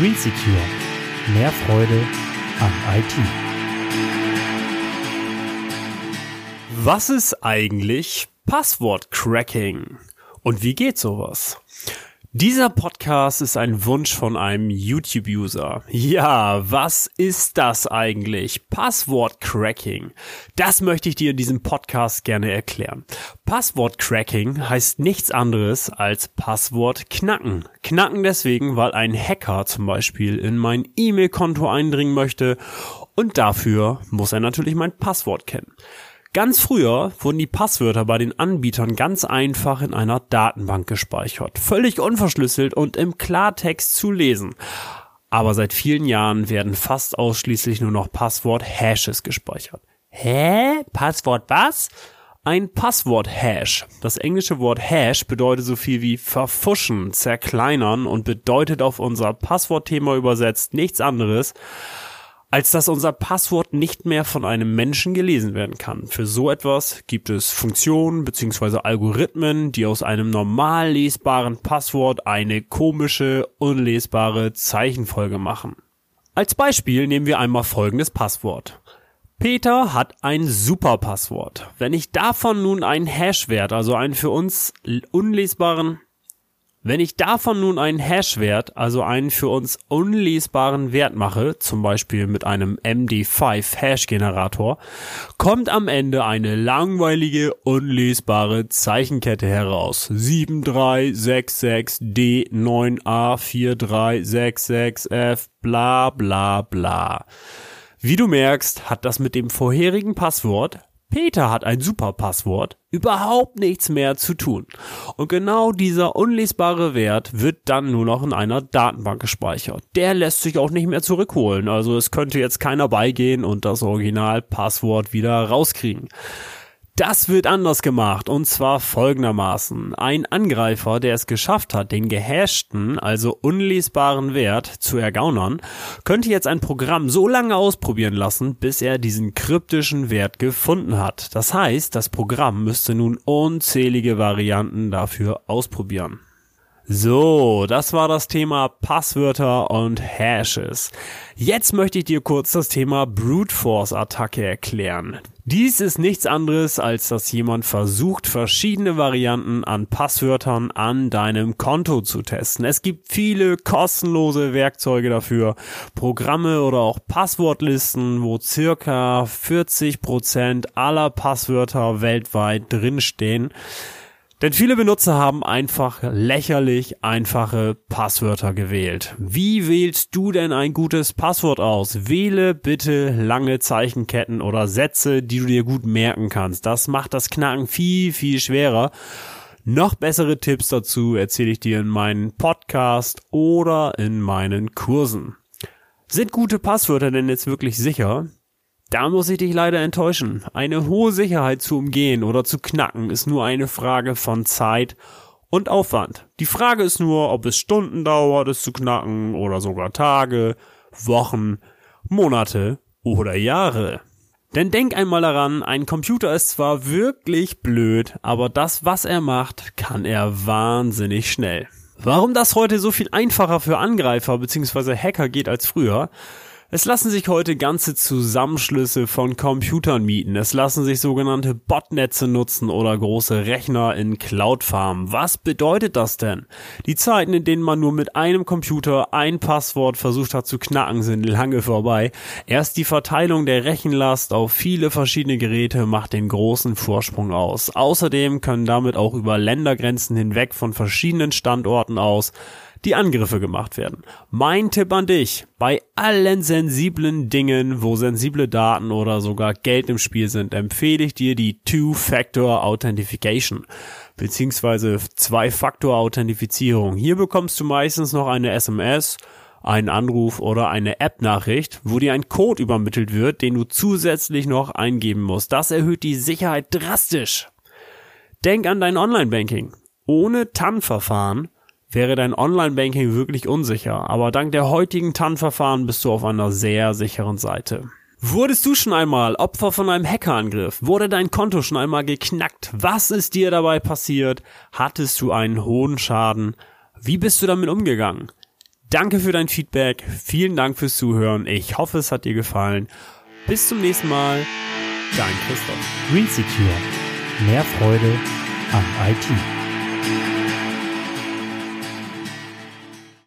Green Secure. Mehr Freude an IT. Was ist eigentlich Passwort-Cracking? Und wie geht sowas? Dieser Podcast ist ein Wunsch von einem YouTube-User. Ja, was ist das eigentlich? Passwort-Cracking. Das möchte ich dir in diesem Podcast gerne erklären. Passwort-Cracking heißt nichts anderes als Passwort knacken. Knacken deswegen, weil ein Hacker zum Beispiel in mein E-Mail-Konto eindringen möchte und dafür muss er natürlich mein Passwort kennen. Ganz früher wurden die Passwörter bei den Anbietern ganz einfach in einer Datenbank gespeichert, völlig unverschlüsselt und im Klartext zu lesen. Aber seit vielen Jahren werden fast ausschließlich nur noch Passwort-Hashes gespeichert. Hä? Passwort was? Ein Passwort-Hash. Das englische Wort Hash bedeutet so viel wie verfuschen, zerkleinern und bedeutet auf unser Passwortthema übersetzt nichts anderes als dass unser Passwort nicht mehr von einem Menschen gelesen werden kann. Für so etwas gibt es Funktionen bzw. Algorithmen, die aus einem normal lesbaren Passwort eine komische, unlesbare Zeichenfolge machen. Als Beispiel nehmen wir einmal folgendes Passwort. Peter hat ein Superpasswort. Wenn ich davon nun einen Hashwert, also einen für uns unlesbaren wenn ich davon nun einen Hashwert, also einen für uns unlesbaren Wert mache, zum Beispiel mit einem MD5 Hash-Generator, kommt am Ende eine langweilige, unlesbare Zeichenkette heraus. 7366D9A4366F bla bla bla. Wie du merkst, hat das mit dem vorherigen Passwort Peter hat ein super Passwort, überhaupt nichts mehr zu tun. Und genau dieser unlesbare Wert wird dann nur noch in einer Datenbank gespeichert. Der lässt sich auch nicht mehr zurückholen, also es könnte jetzt keiner beigehen und das Original-Passwort wieder rauskriegen. Das wird anders gemacht und zwar folgendermaßen. Ein Angreifer, der es geschafft hat, den gehashten, also unlesbaren Wert zu ergaunern, könnte jetzt ein Programm so lange ausprobieren lassen, bis er diesen kryptischen Wert gefunden hat. Das heißt, das Programm müsste nun unzählige Varianten dafür ausprobieren. So, das war das Thema Passwörter und Hashes. Jetzt möchte ich dir kurz das Thema Brute Force Attacke erklären. Dies ist nichts anderes, als dass jemand versucht, verschiedene Varianten an Passwörtern an deinem Konto zu testen. Es gibt viele kostenlose Werkzeuge dafür, Programme oder auch Passwortlisten, wo circa 40 Prozent aller Passwörter weltweit drinstehen. Denn viele Benutzer haben einfach lächerlich einfache Passwörter gewählt. Wie wählst du denn ein gutes Passwort aus? Wähle bitte lange Zeichenketten oder Sätze, die du dir gut merken kannst. Das macht das Knacken viel, viel schwerer. Noch bessere Tipps dazu erzähle ich dir in meinen Podcast oder in meinen Kursen. Sind gute Passwörter denn jetzt wirklich sicher? Da muss ich dich leider enttäuschen. Eine hohe Sicherheit zu umgehen oder zu knacken ist nur eine Frage von Zeit und Aufwand. Die Frage ist nur, ob es Stunden dauert, es zu knacken oder sogar Tage, Wochen, Monate oder Jahre. Denn denk einmal daran, ein Computer ist zwar wirklich blöd, aber das, was er macht, kann er wahnsinnig schnell. Warum das heute so viel einfacher für Angreifer bzw. Hacker geht als früher, es lassen sich heute ganze Zusammenschlüsse von Computern mieten. Es lassen sich sogenannte Botnetze nutzen oder große Rechner in Cloudfarmen. Was bedeutet das denn? Die Zeiten, in denen man nur mit einem Computer ein Passwort versucht hat zu knacken, sind lange vorbei. Erst die Verteilung der Rechenlast auf viele verschiedene Geräte macht den großen Vorsprung aus. Außerdem können damit auch über Ländergrenzen hinweg von verschiedenen Standorten aus die Angriffe gemacht werden. Mein Tipp an dich, bei allen sensiblen Dingen, wo sensible Daten oder sogar Geld im Spiel sind, empfehle ich dir die Two-Factor Authentification beziehungsweise Zwei-Faktor-Authentifizierung. Hier bekommst du meistens noch eine SMS, einen Anruf oder eine App-Nachricht, wo dir ein Code übermittelt wird, den du zusätzlich noch eingeben musst. Das erhöht die Sicherheit drastisch. Denk an dein Online-Banking. Ohne TAN-Verfahren wäre dein Online-Banking wirklich unsicher, aber dank der heutigen TAN-Verfahren bist du auf einer sehr sicheren Seite. Wurdest du schon einmal Opfer von einem Hackerangriff? Wurde dein Konto schon einmal geknackt? Was ist dir dabei passiert? Hattest du einen hohen Schaden? Wie bist du damit umgegangen? Danke für dein Feedback. Vielen Dank fürs Zuhören. Ich hoffe, es hat dir gefallen. Bis zum nächsten Mal. Dein Christoph. Green Secure. Mehr Freude am IT.